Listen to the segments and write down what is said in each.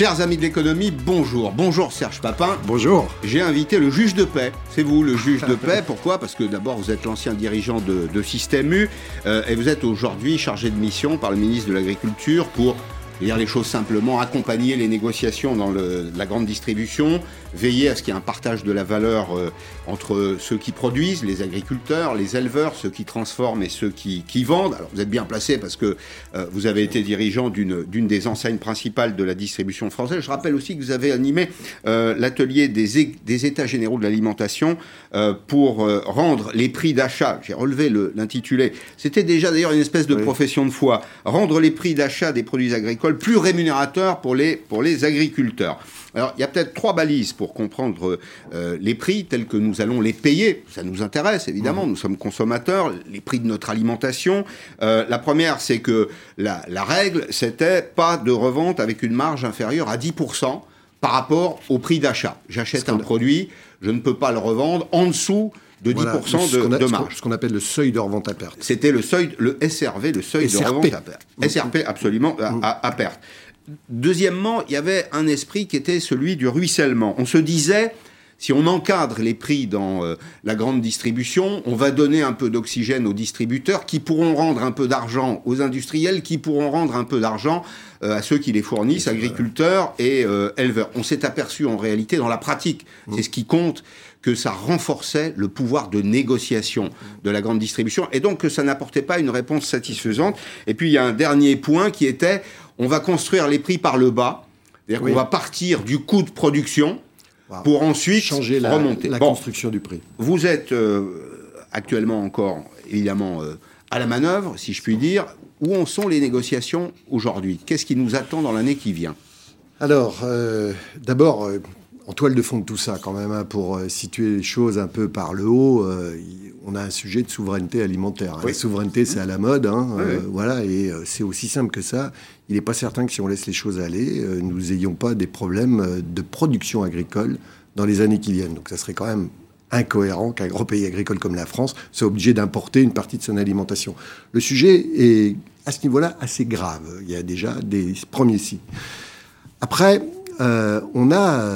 Chers amis de l'économie, bonjour. Bonjour Serge Papin. Bonjour. J'ai invité le juge de paix. C'est vous le juge de paix. Pourquoi? Parce que d'abord vous êtes l'ancien dirigeant de, de Système U euh, et vous êtes aujourd'hui chargé de mission par le ministre de l'Agriculture pour dire les choses simplement, accompagner les négociations dans le, la grande distribution, veiller à ce qu'il y ait un partage de la valeur euh, entre ceux qui produisent, les agriculteurs, les éleveurs, ceux qui transforment et ceux qui, qui vendent. Alors vous êtes bien placé parce que euh, vous avez été dirigeant d'une des enseignes principales de la distribution française. Je rappelle aussi que vous avez animé euh, l'atelier des, des, États généraux de l'alimentation pour rendre les prix d'achat, j'ai relevé l'intitulé, c'était déjà d'ailleurs une espèce de oui. profession de foi, rendre les prix d'achat des produits agricoles plus rémunérateurs pour les, pour les agriculteurs. Alors, il y a peut-être trois balises pour comprendre euh, les prix tels que nous allons les payer. Ça nous intéresse, évidemment. Mmh. Nous sommes consommateurs. Les prix de notre alimentation. Euh, la première, c'est que la, la règle, c'était pas de revente avec une marge inférieure à 10% par rapport au prix d'achat. J'achète un produit, je ne peux pas le revendre en dessous de 10% voilà, de, a, de, marge. Ce qu'on appelle le seuil de revente à perte. C'était le seuil, le SRV, le seuil SRP. de revente à perte. Mmh. SRP, absolument, mmh. à, à perte. Deuxièmement, il y avait un esprit qui était celui du ruissellement. On se disait, si on encadre les prix dans euh, la grande distribution, on va donner un peu d'oxygène aux distributeurs qui pourront rendre un peu d'argent aux industriels, qui pourront rendre un peu d'argent euh, à ceux qui les fournissent, agriculteurs et euh, éleveurs. On s'est aperçu en réalité dans la pratique, mmh. c'est ce qui compte, que ça renforçait le pouvoir de négociation de la grande distribution et donc que ça n'apportait pas une réponse satisfaisante. Et puis il y a un dernier point qui était on va construire les prix par le bas, c'est-à-dire oui. qu'on va partir du coût de production wow. pour ensuite changer la, remonter la bon, construction du prix. Vous êtes euh, actuellement encore évidemment euh, à la manœuvre, si je puis dire. Où en sont les négociations aujourd'hui? Qu'est-ce qui nous attend dans l'année qui vient? Alors, euh, d'abord, en toile de fond de tout ça, quand même, hein, pour euh, situer les choses un peu par le haut, euh, on a un sujet de souveraineté alimentaire. Hein. Oui. La souveraineté, c'est à la mode, hein, Oui, euh, oui. voilà, et c'est aussi simple que ça. Il n'est pas certain que si on laisse les choses aller, nous n'ayons pas des problèmes de production agricole dans les années qui viennent. Donc, ça serait quand même incohérent qu'un grand pays agricole comme la France soit obligé d'importer une partie de son alimentation. Le sujet est à ce niveau-là assez grave. Il y a déjà des premiers signes. Après, on a,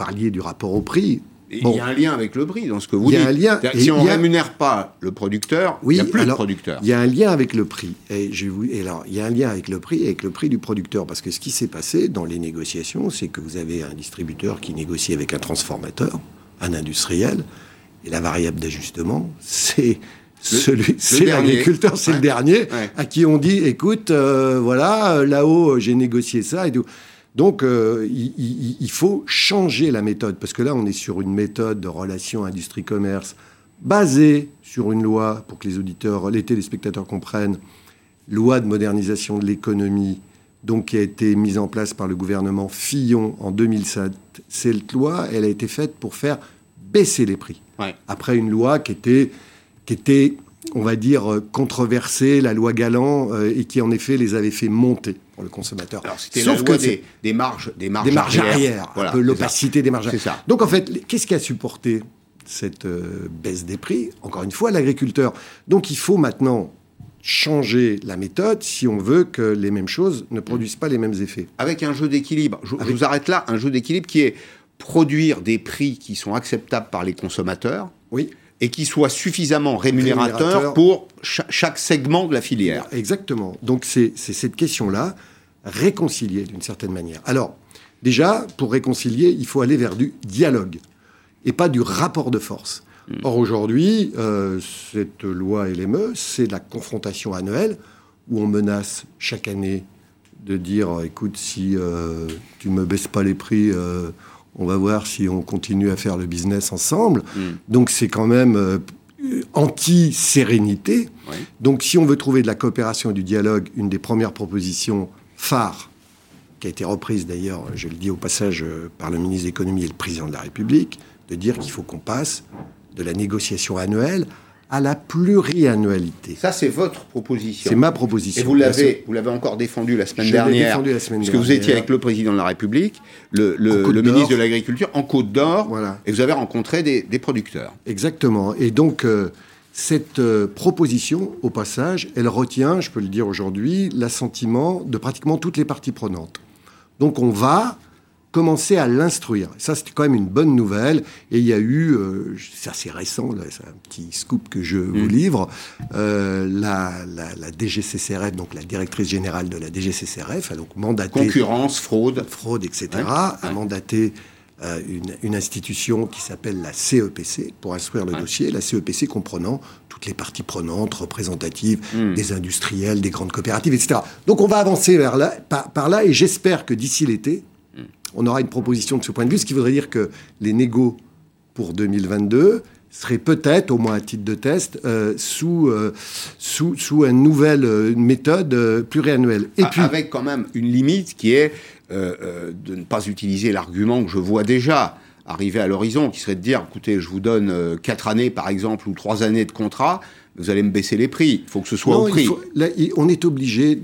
parliez du rapport au prix. Bon. Il y a un lien avec le prix dans ce que vous il y dites. A un lien, si on ne a... rémunère pas le producteur, oui, il n'y a plus alors, de producteur. Il y a un lien avec le prix. Et, je vous... et alors, il y a un lien avec le prix et avec le prix du producteur. Parce que ce qui s'est passé dans les négociations, c'est que vous avez un distributeur qui négocie avec un transformateur, un industriel, et la variable d'ajustement, c'est celui, c'est l'agriculteur, c'est ouais. le dernier, ouais. à qui on dit, écoute, euh, voilà, là-haut, j'ai négocié ça et tout. Donc, euh, il, il, il, faut changer la méthode, parce que là, on est sur une méthode de relation industrie-commerce basée sur une loi, pour que les auditeurs, les téléspectateurs comprennent, loi de modernisation de l'économie, donc qui a été mise en place par le gouvernement Fillon en 2007. Cette loi, elle a été faite pour faire baisser les prix. Ouais. Après une loi qui était, qui était, on va dire, controversée, la loi Galland, euh, et qui en effet les avait fait monter pour le consommateur. Alors c'était la loi des, des, marges, des marges, des marges arrière, arrière voilà, un peu l'opacité des marges arrière. Ça. Donc en fait, qu'est-ce qui a supporté cette euh, baisse des prix? Encore une fois, l'agriculteur. Donc il faut maintenant changer la méthode si on veut que les mêmes choses ne produisent pas les mêmes effets. Avec un jeu d'équilibre. Je, Avec... je vous arrête là, un jeu d'équilibre qui est produire des prix qui sont acceptables par les consommateurs. Oui et qui soient suffisamment Rémunérateur. pour cha chaque segment de la filière. Exactement. Donc c'est cette question-là, réconcilier d'une certaine manière. Alors, déjà, pour réconcilier, il faut aller vers du dialogue et pas du rapport de force. Mmh. Or, aujourd'hui, euh, cette loi LME, c'est la confrontation annuelle où on menace chaque année de dire, écoute, si euh, tu ne me baisses pas les prix... Euh, on va voir si on continue à faire le business ensemble. Donc c'est quand même euh, anti-sérénité. Oui. Donc si on veut trouver de la coopération et du dialogue, une des premières propositions phares, qui a été reprise d'ailleurs, je le dis au passage, euh, par le ministre de l'économie et le président de la République, de dire qu'il faut qu'on passe de la négociation annuelle à la pluriannualité. Ça, c'est votre proposition. C'est ma proposition. Et vous l'avez, vous l'avez encore défendu la semaine Je dernière. défendu la semaine parce dernière. que vous étiez avec le président de la République, le, le, le ministre de l'Agriculture, en Côte d'Or. Voilà. Et vous avez rencontré des, des producteurs. Exactement. Et donc, euh, cette euh, proposition, au passage, elle retient, je peux le dire aujourd'hui, l'assentiment de pratiquement toutes les parties prenantes. Donc on va commencer à l'instruire. Ça, c'était quand même une bonne nouvelle. Et il y a eu, euh, c'est assez récent, c'est un petit scoop que je vous mm. livre, euh, la, la, DGCCRF, donc la directrice générale de la DGCCRF, a donc mandaté... Concurrence, fraude. Fraude, etc. a mandaté euh, une, institution qui s'appelle la CEPC pour instruire le dossier. La CEPC comprenant toutes les parties prenantes, représentatives, mm. des industriels, des grandes coopératives, etc. Donc on va avancer vers là, par, par là et j'espère que d'ici l'été, on aura une proposition de ce point de vue, ce qui voudrait dire que les négos pour 2022 seraient peut-être, au moins à titre de test, euh, sous, euh, sous, sous une nouvelle euh, méthode pluriannuelle. Et puis, Avec quand même une limite qui est de ne pas utiliser l'argument que je vois déjà arriver à l'horizon, qui serait de dire, écoutez, je vous donne quatre années, par exemple, ou trois années de contrat, vous allez me baisser les prix. Il faut que ce soit au prix. on est obligé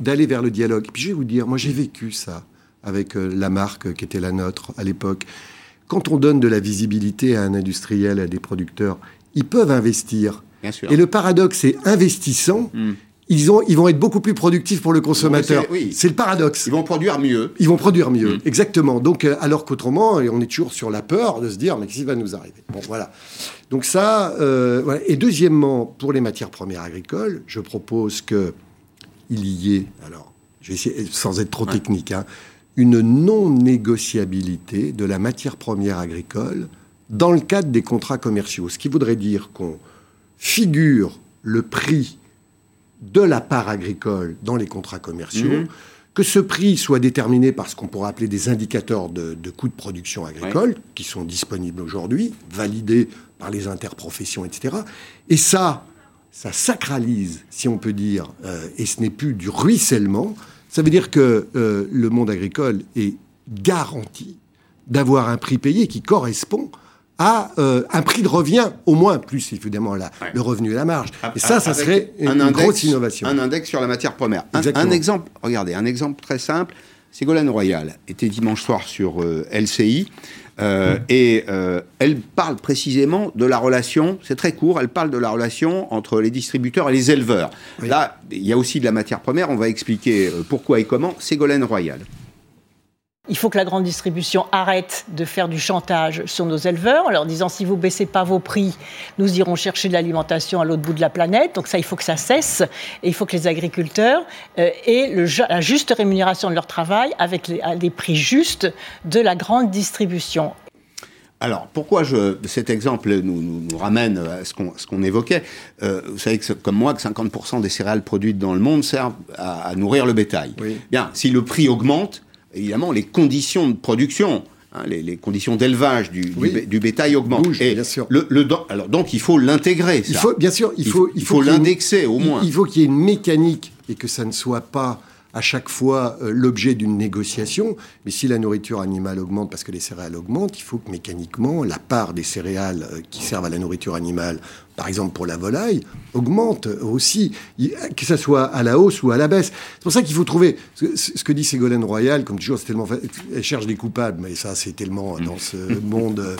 d'aller vers le dialogue. Et puis je vais vous dire, moi j'ai vécu ça avec euh, la marque qui était la nôtre à l'époque. Quand on donne de la visibilité à un industriel, à des producteurs, ils peuvent investir. Et le paradoxe, c'est investissant, hmm. ils, ont, ils vont être beaucoup plus productifs pour le consommateur. C'est le paradoxe. Ils vont produire mieux. Ils vont produire mieux, hmm. exactement. Donc, euh, alors qu'autrement, on est toujours sur la peur de se dire, mais qu'est-ce qui va nous arriver? Bon, voilà. Donc ça, euh, voilà. Et deuxièmement, pour les matières premières agricoles, je propose que il y ait, alors, je vais essayer, sans être trop technique, hein, une non-négociabilité de la matière première agricole dans le cadre des contrats commerciaux. Ce qui voudrait dire qu'on figure le prix de la part agricole dans les contrats commerciaux, mhm. que ce prix soit déterminé par ce qu'on pourrait appeler des indicateurs de, coûts de production agricole, qui sont disponibles aujourd'hui, validés par les interprofessions, etc. Et ça, ça sacralise, si on peut dire, euh, et ce n'est plus du ruissellement, ça veut dire que euh, le monde agricole est garanti d'avoir un prix payé qui correspond à euh, un prix de revient, au moins, plus évidemment le revenu et la marge. Et ça, ça serait une, grosse innovation. Un index sur la matière première. Un, exemple, regardez, un exemple très simple. Ségolène Royal était dimanche soir sur euh, LCI. Euh, et euh, elle parle précisément de la relation, c'est très court, elle parle de la relation entre les distributeurs et les éleveurs. Là, il y a aussi de la matière première, on va expliquer euh, pourquoi et comment. Ségolène Royal. Il faut que la grande distribution arrête de faire du chantage sur nos éleveurs en leur disant si vous baissez pas vos prix, nous irons chercher de l'alimentation à l'autre bout de la planète. Donc ça, il faut que ça cesse. Et il faut que les agriculteurs euh, aient le, la juste rémunération de leur travail avec les, prix justes de la grande distribution. Alors, pourquoi je, cet exemple nous, nous, ramène à ce qu'on évoquait? Euh, Vous savez que, comme moi, que 50% des céréales produites dans le monde servent à, nourrir le bétail. Bien, si le prix augmente, évidemment, les conditions de production, hein, les, conditions d'élevage du, du, bétail augmentent. et bien sûr. Le, alors, donc, il faut l'intégrer. Il faut, bien sûr, il faut, il faut, l'indexer au moins. Il faut qu'il y ait une mécanique et que ça ne soit pas à chaque fois euh, l'objet d'une négociation. Mais si la nourriture animale augmente parce que les céréales augmentent, il faut que mécaniquement la part des céréales euh, qui servent à la nourriture animale par exemple pour la volaille, augmente aussi, que ce soit à la hausse ou à la baisse. C'est pour ça qu'il faut trouver, ce que dit Ségolène Royal, comme toujours, c'est tellement, elle cherche des coupables, mais ça c'est tellement dans ce monde,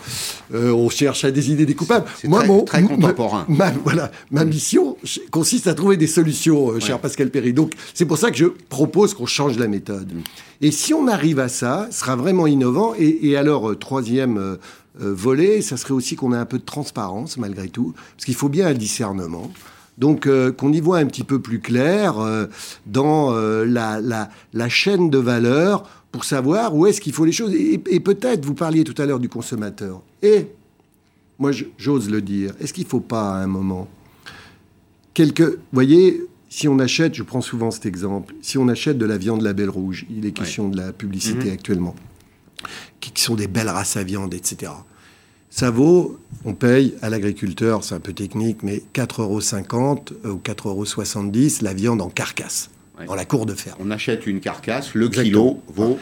euh, on cherche à décider des coupables. Moi, très, très contemporain. Ma, voilà, ma mission consiste à trouver des solutions, euh, cher Pascal Perry. Donc c'est pour ça que je propose qu'on change la méthode. Et si on arrive à ça, ce sera vraiment innovant. Et, alors, euh, troisième euh, volet, ça serait aussi qu'on ait un peu de transparence malgré tout, parce qu'il faut bien un discernement. Donc euh, qu'on y voit un petit peu plus clair euh, dans la, la, chaîne de valeur pour savoir où est-ce qu'il faut les choses. Et, peut-être, vous parliez tout à l'heure du consommateur. Et, moi j'ose le dire, est-ce qu'il ne faut pas à un moment, quelques... Vous voyez, si on achète, je prends souvent cet exemple, si on achète de la viande label rouge, il est question de la publicité mhm. actuellement, qui sont des belles races à viande, etc. Ça vaut, on paye à l'agriculteur, c'est un peu technique, mais 4,50 euros ou 4,70 euros la viande en carcasse, dans la cour de ferme. On achète une carcasse, le kilo vaut...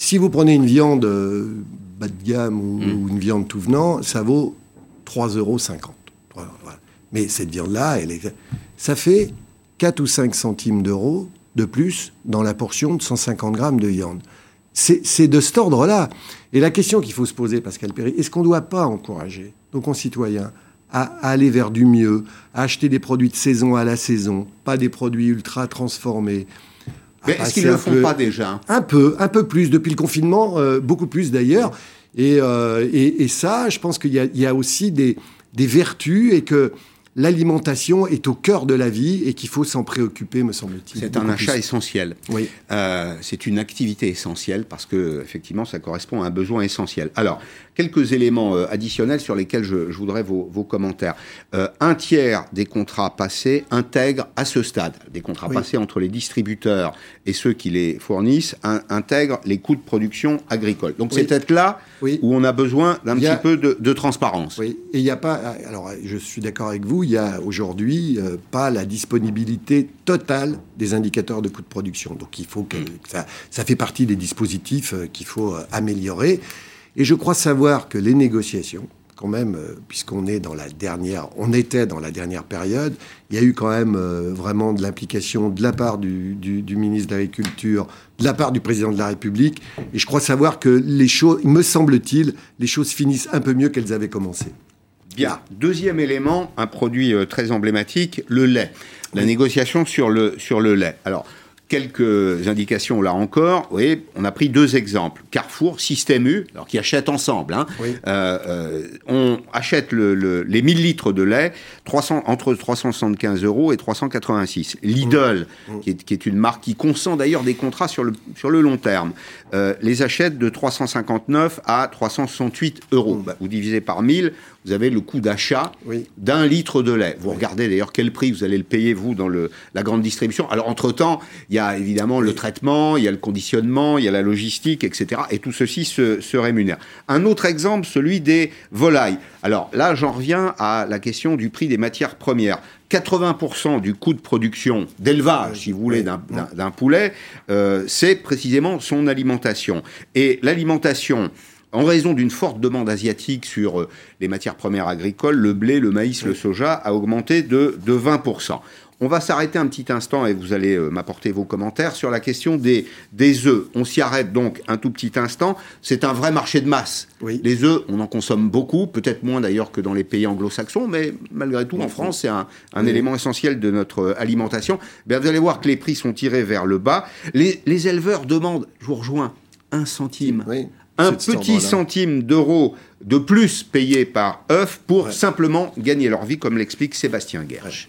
Si vous prenez une viande euh, bas de gamme ou, hmm. une viande tout venant, ça vaut 3,50 euros. Mais cette viande-là, ça fait 4 ou 5 centimes d'euros de plus dans la portion de 150 grammes de viande. C'est de cet ordre-là. Et la question qu'il faut se poser, Pascal Perry, est-ce qu'on ne doit pas encourager nos concitoyens à, aller vers du mieux, à acheter des produits de saison à la saison, pas des produits ultra transformés, Mais est-ce qu'ils ne le font pas déjà? Un peu, un peu plus. Depuis le confinement, beaucoup plus d'ailleurs. Et, et, ça, je pense qu'il y, y, a aussi des, des vertus et que l'alimentation est au cœur de la vie et qu'il faut s'en préoccuper, me semble-t-il. C'est un achat essentiel. Oui. Euh, c'est une activité essentielle parce que effectivement, ça correspond à un besoin essentiel. Alors, quelques éléments euh, additionnels sur lesquels je, voudrais vos, commentaires. Euh, un tiers des contrats passés intègrent à ce stade, des contrats passés entre les distributeurs et ceux qui les fournissent, intègrent les coûts de production agricole. Donc c'est peut-être là où on a besoin d'un petit peu de, de transparence. Oui, et il n'y a pas. Alors, je suis d'accord avec vous il y a aujourd'hui euh, pas la disponibilité totale des indicateurs de coûts de production. Donc il faut que ça, ça fait partie des dispositifs euh, qu'il faut euh, améliorer. Et je crois savoir que les négociations, quand même, puisqu'on est dans la dernière, on était dans la dernière période, il y a eu quand même vraiment de l'implication de la part du, du, ministre de l'Agriculture, de la part du président de la République. Et je crois savoir que les choses, me semble-t-il, les choses finissent un peu mieux qu'elles avaient commencé. Bien. Deuxième élément, un produit euh, très emblématique, le lait. La négociation sur le, sur le lait. Alors, quelques indications là encore. Oui, on a pris deux exemples. Carrefour, Système U, alors qui achètent ensemble. Hein. Euh, euh, on achète les 1000 litres de lait 300, entre 375 euros et 386. Lidl, mmh. Mmh. Qui, est, une marque qui consent d'ailleurs des contrats sur le, sur le long terme, euh, les achète de 359 à 368 euros. Mmh. Bah, vous divisez par 1000, vous avez le coût d'achat d'un litre de lait. Vous regardez d'ailleurs quel prix vous allez le payer, vous, dans le, la grande distribution. Alors, entre-temps, il y a évidemment le traitement, il y a le conditionnement, il y a la logistique, etc. Et tout ceci se, se rémunère. Un autre exemple, celui des volailles. Alors là, j'en reviens à la question du prix des matières premières. 80% du coût de production d'élevage, si vous voulez, d'un poulet, euh, c'est précisément son alimentation. Et l'alimentation, en raison d'une forte demande asiatique sur euh, les matières premières agricoles, le blé, le maïs, le soja a augmenté de, de 20%. On va s'arrêter un petit instant et vous allez euh, m'apporter vos commentaires sur la question des, des œufs. On s'y arrête donc un tout petit instant. C'est un vrai marché de masse. Les œufs, on en consomme beaucoup, peut-être moins d'ailleurs que dans les pays anglo-saxons, mais malgré tout, en France, c'est un, élément essentiel de notre euh, alimentation. Bien, vous allez voir que les prix sont tirés vers le bas. Les, éleveurs demandent, je vous rejoins, un centime. un petit centime d'euros de plus payé par œuf pour simplement gagner leur vie, comme l'explique Sébastien Gerge.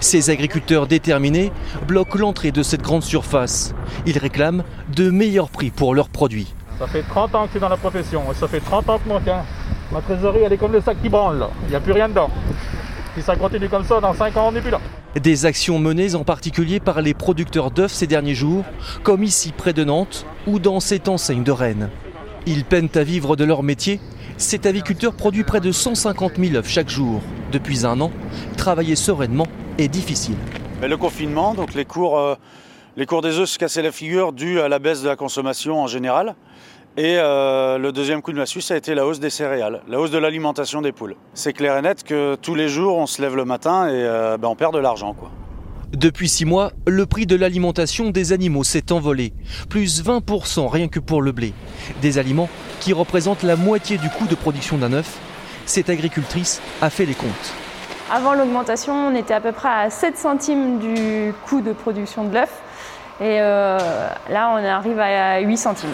Ces agriculteurs déterminés bloquent l'entrée de cette grande surface. Ils réclament de meilleurs prix pour leurs produits. Ça fait 30 ans que c'est dans la profession, ça fait 30 ans que moi, ma trésorerie elle est comme le sac qui branle, il n'y a plus rien dedans. Si ça continue comme ça, dans 5 ans on n'est plus là. Des actions menées en particulier par les producteurs d'œufs ces derniers jours, comme ici près de Nantes ou dans cette enseigne de Rennes. Ils peinent à vivre de leur métier. Cet aviculteur produit près de 150 000 œufs chaque jour. Depuis un an, travailler sereinement difficile. le confinement, donc les cours, euh, les cours des œufs se cassaient la figure dû à la baisse de la consommation en général. Et euh, le deuxième coup de massue, ça a été la hausse des céréales, la hausse de l'alimentation des poules. C'est clair et net que tous les jours, on se lève le matin et euh, ben, on perd de l'argent. quoi. Depuis six mois, le prix de l'alimentation des animaux s'est envolé, plus 20% rien que pour le blé. Des aliments qui représentent la moitié du coût de production d'un œuf. Cette agricultrice a fait les comptes. Avant l'augmentation, on était à peu près à 7 centimes du coût de production de l'œuf. Et euh, là, on arrive à 8 centimes.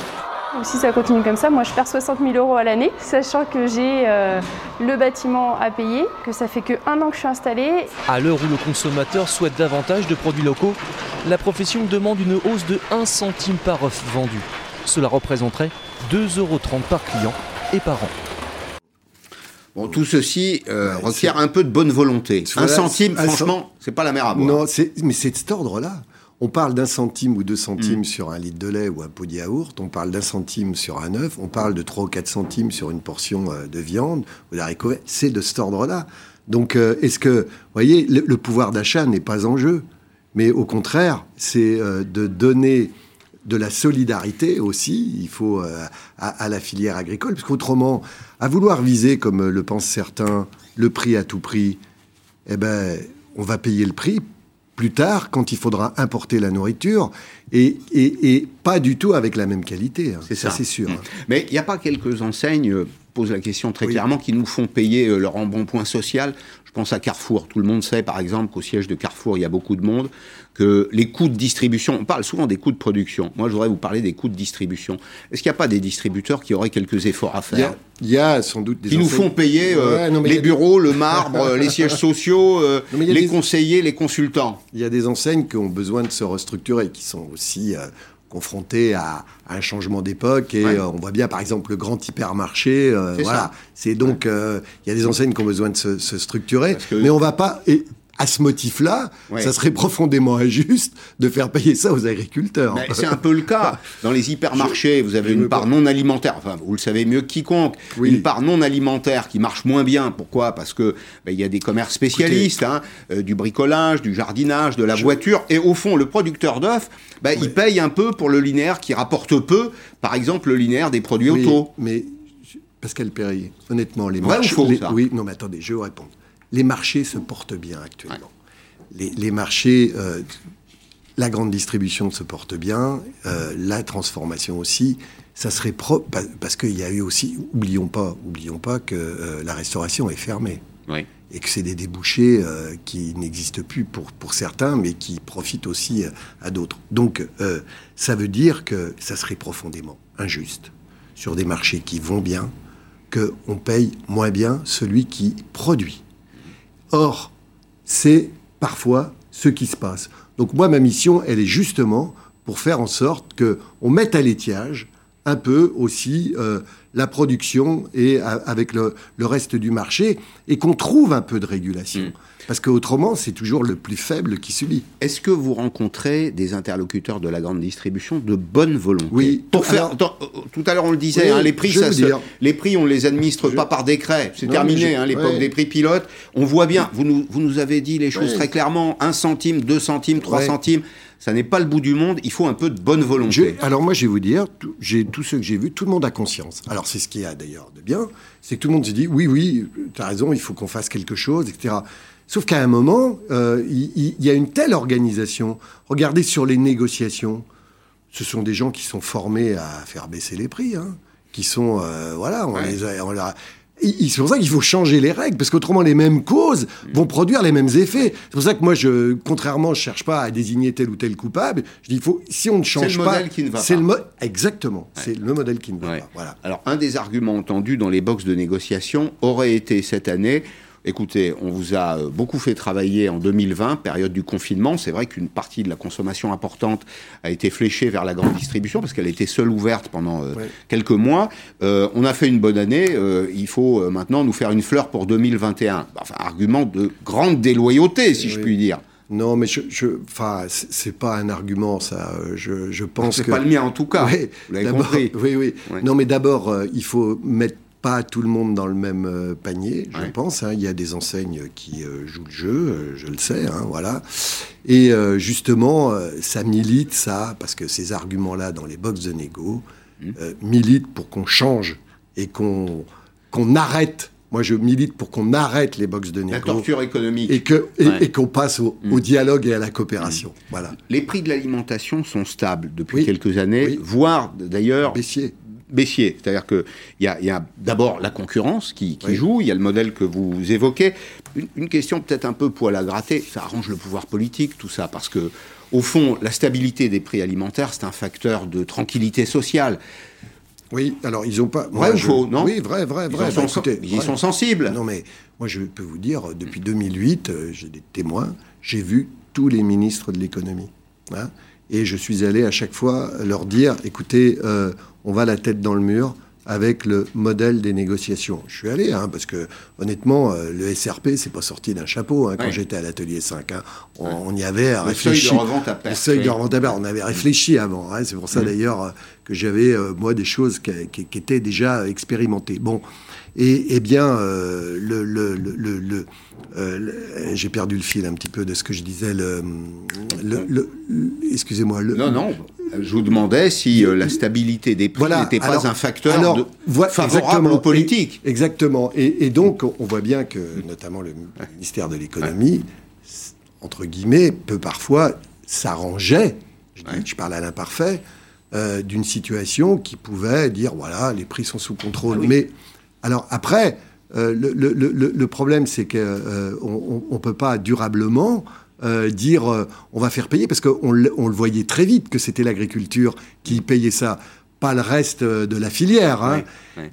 si ça continue comme ça, moi je perds 60 000 euros à l'année, sachant que j'ai euh, le bâtiment à payer, que ça fait que un an que je suis installée. À l'heure où le consommateur souhaite davantage de produits locaux, la profession demande une hausse de 1 centime par œuf vendu. Cela représenterait 2,30 euros par client et par an. Bon, tout ceci euh, requiert un peu de bonne volonté. un centime, franchement, c'est pas la mer à boire. Non, mais c'est de cet ordre-là. On parle d'un centime ou deux centimes mm. sur un litre de lait ou un pot de yaourt, on parle d'un centime sur un œuf, on parle de 3 ou 4 centimes sur une portion euh, de viande ou d'haricots C'est de cet ordre-là. Donc, euh, est-ce que, vous voyez, le, pouvoir d'achat n'est pas en jeu, mais au contraire, c'est de donner de la solidarité aussi, il faut à, à, la filière agricole, parce qu'autrement, à vouloir viser, comme le pensent certains, le prix à tout prix, eh ben, on va payer le prix plus tard quand il faudra importer la nourriture et, et, pas du tout avec la même qualité. Hein. C'est ça, c'est sûr. Mmh. Mais il n'y a pas quelques enseignes pose la question très clairement, qui nous font payer euh, leur embonpoint social. Je pense à Carrefour. Tout le monde sait, par exemple, qu'au siège de Carrefour, il y a beaucoup de monde, que les coûts de distribution, on parle souvent des coûts de production. Moi, je voudrais vous parler des coûts de distribution. Est-ce qu'il n'y a pas des distributeurs qui auraient quelques efforts à faire Il y a, sans doute des Qui nous font payer euh, les bureaux, le marbre, les sièges sociaux, euh, les conseillers, les consultants. Il y a des enseignes qui ont besoin de se restructurer, qui sont aussi confronté à, un changement d'époque et euh, on voit bien par exemple le grand hypermarché euh, voilà. c'est donc euh, il y a des enseignes qui ont besoin de se, structurer. Mais on va pas et à ce motif-là, ça serait profondément injuste de faire payer ça aux agriculteurs. C'est un peu le cas. Dans les hypermarchés, vous avez une part non alimentaire, enfin, vous le savez mieux que quiconque, une part non alimentaire qui marche moins bien. Pourquoi? Parce que ben, il y a des commerces spécialistes, hein, euh, du bricolage, du jardinage, de la voiture, et au fond, le producteur d'œufs, ben, il paye un peu pour le linéaire qui rapporte peu, par exemple le linéaire des produits auto. Mais Pascal Perrier, honnêtement, les marchés... Oui, non mais attendez, je vais vous répondre les marchés se portent bien actuellement. Les, marchés, euh, la grande distribution se porte bien, euh, la transformation aussi. Ça serait propre parce qu'il y a eu aussi, oublions pas, oublions pas que euh, la restauration est fermée. Et que c'est des débouchés qui n'existent plus pour, pour certains, mais qui profitent aussi à d'autres. Donc, ça veut dire que ça serait profondément injuste sur des marchés qui vont bien, qu'on paye moins bien celui qui produit. Or, c'est parfois ce qui se passe. Donc moi, ma mission, elle est justement pour faire en sorte qu'on mette à l'étiage un peu aussi euh, la production et avec le, reste du marché et qu'on trouve un peu de régulation. Mm. Parce qu'autrement, c'est toujours le plus faible qui subit. Est-ce que vous rencontrez des interlocuteurs de la grande distribution de bonne volonté Oui. Pour faire, euh, tout à l'heure, on le disait, hein, les prix, ça les prix, on les administre pas par décret. C'est terminé, hein, l'époque des prix pilotes. On voit bien. Vous nous, vous nous avez dit les choses très clairement. Un centime, deux centimes, trois centimes ça n'est pas le bout du monde, il faut un peu de bonne volonté. alors moi, je vais vous dire, j'ai tout ce que j'ai vu, tout le monde a conscience. Alors c'est ce qu'il y a d'ailleurs de bien, c'est que tout le monde se dit, oui, oui, tu as raison, il faut qu'on fasse quelque chose, etc. Sauf qu'à un moment, euh, il, y, a une telle organisation. Regardez sur les négociations. Ce sont des gens qui sont formés à faire baisser les prix, hein, qui sont, euh, voilà, on les a, c'est pour ça qu'il faut changer les règles, parce qu'autrement, les mêmes causes vont produire les mêmes effets. C'est pour ça que moi, je, contrairement, je cherche pas à désigner tel ou tel coupable. Je dis, il faut, si on ne change pas. C'est le modèle qui ne va pas. Le exactement. C'est le modèle qui ne va pas. Voilà. Alors, un des arguments entendus dans les boxes de négociation aurait été cette année Écoutez, on vous a euh, beaucoup fait travailler en 2020, période du confinement. C'est vrai qu'une partie de la consommation importante a été fléchée vers la grande distribution parce qu'elle était seule ouverte pendant euh, quelques mois. Euh, on a fait une bonne année. il faut maintenant nous faire une fleur pour 2021. Enfin, argument de grande déloyauté, si je puis dire. Non, mais je, je enfin, c'est pas un argument, ça. Je, je pense que c'est pas le mien en tout cas. vous l'avez compris. Oui, oui. Non, mais d'abord, il faut mettre pas tout le monde dans le même euh, panier, je pense. Hein. Il y a des enseignes qui euh, jouent le jeu, euh, je le sais, hein, voilà. Et justement, ça milite, ça, parce que ces arguments-là dans les box de négo mmh. militent pour qu'on change et qu'on qu'on arrête. Moi, je milite pour qu'on arrête les box de négo. La torture économique. Et qu'on et, passe au, mmh. dialogue et à la coopération. Mmh. Voilà. Les prix de l'alimentation sont stables depuis quelques années, voire d'ailleurs baissier. C'est-à-dire qu'il y a, y a d'abord la concurrence qui, joue, il y a le modèle que vous évoquez. Une, question peut-être un peu poil à gratter, ça arrange le pouvoir politique, tout ça, parce que, au fond, la stabilité des prix alimentaires, c'est un facteur de tranquillité sociale. Oui, alors ils n'ont pas. Vrai ou faux, non Oui, vrai, vrai, vrai. Ils, sont, ils sont sensibles. Non, mais moi, je peux vous dire, depuis 2008, euh, j'ai des témoins, j'ai vu tous les ministres de l'économie. Hein, et je suis allé à chaque fois leur dire écoutez, euh, on va la tête dans le mur avec le modèle des négociations. Je suis allé, hein, parce que honnêtement, euh, le SRP, c'est pas sorti d'un chapeau. Hein, quand j'étais à l'atelier 5, hein. on, y avait réfléchi. Seuil de revente à perte. Le seuil de revente à perte. On avait réfléchi avant. c'est pour ça mm. d'ailleurs euh, que j'avais moi des choses qui, étaient déjà expérimentées. Bon, et eh bien, le, le, le euh, j'ai perdu le fil un petit peu de ce que je disais. Le, excusez-moi. Non, non. Je vous demandais si euh, la stabilité des prix n'était pas un facteur favorable aux politiques. exactement. Et, donc, on voit bien que, notamment le ministère de l'économie, entre guillemets, peut parfois s'arranger. Je, parle à l'imparfait. Euh, d'une situation qui pouvait dire voilà les prix sont sous contrôle, ah mais Alors après, euh, le, le- le- le problème, c'est qu'on ne peut pas durablement euh, dire euh, on va faire payer, parce qu'on le on le voyait très vite que c'était l'agriculture qui payait ça, pas le reste euh, de la filière. hein.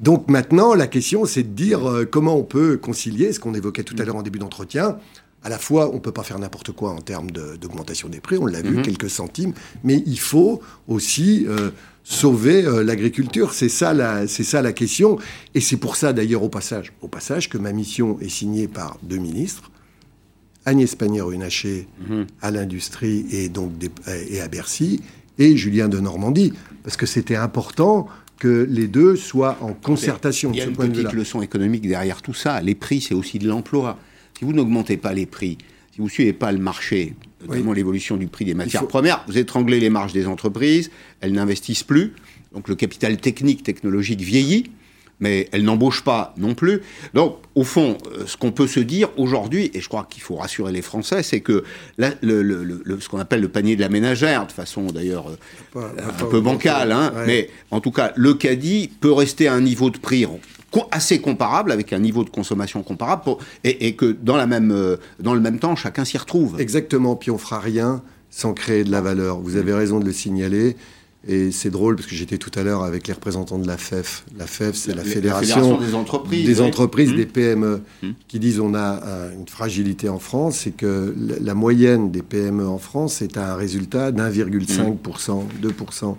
Donc maintenant, la question, c'est de dire euh, comment on peut concilier ce qu'on évoquait tout à l'heure en début d'entretien. À la fois, on ne peut pas faire n'importe quoi en termes de- d'augmentation des prix, on l'a vu, Mhm. quelques centimes, mais il faut aussi euh, sauver euh, l'agriculture. C'est ça, la- c'est ça la question. Et c'est pour ça, d'ailleurs, au passage, au passage, que ma mission est signée par deux ministres, Agnès Pannier-Runacher Mhm. à l'industrie et donc des- et à Bercy, et Julien de Normandie, parce que c'était important que les deux soient en concertation Il y de a ce une point petite leçon économique derrière tout ça. Les prix, c'est aussi de l'emploi. Si vous n'augmentez pas les prix, si vous ne suivez pas le marché, notamment l'évolution du prix des matières faut- premières, vous étranglez les marges des entreprises, elles n'investissent plus, donc le capital technique, technologique vieillit, mais elles n'embauchent pas non plus. Donc, au fond, euh, ce qu'on peut se dire aujourd'hui, et je crois qu'il faut rassurer les Français, c'est que la- le- le- le- le- ce qu'on appelle le panier de la ménagère, de façon d'ailleurs euh, un peu bancale, hein, Ouais. mais en tout cas, le caddie peut rester à un niveau de prix assez comparable, avec un niveau de consommation comparable, pour- et, et que dans, la même, euh, dans le même temps, chacun s'y retrouve. Exactement, puis on fera rien sans créer de la valeur. Vous avez raison de le signaler. Et c'est drôle parce que j'étais tout à l'heure avec les représentants de la FEF. La FEF, c'est la, La fédération, des entreprises, des oui. entreprises, Mmh. des PME, Mmh. qui disent on a euh, une fragilité en France, c'est que la- la moyenne des PME en France est à un résultat d'1,5%, 2%.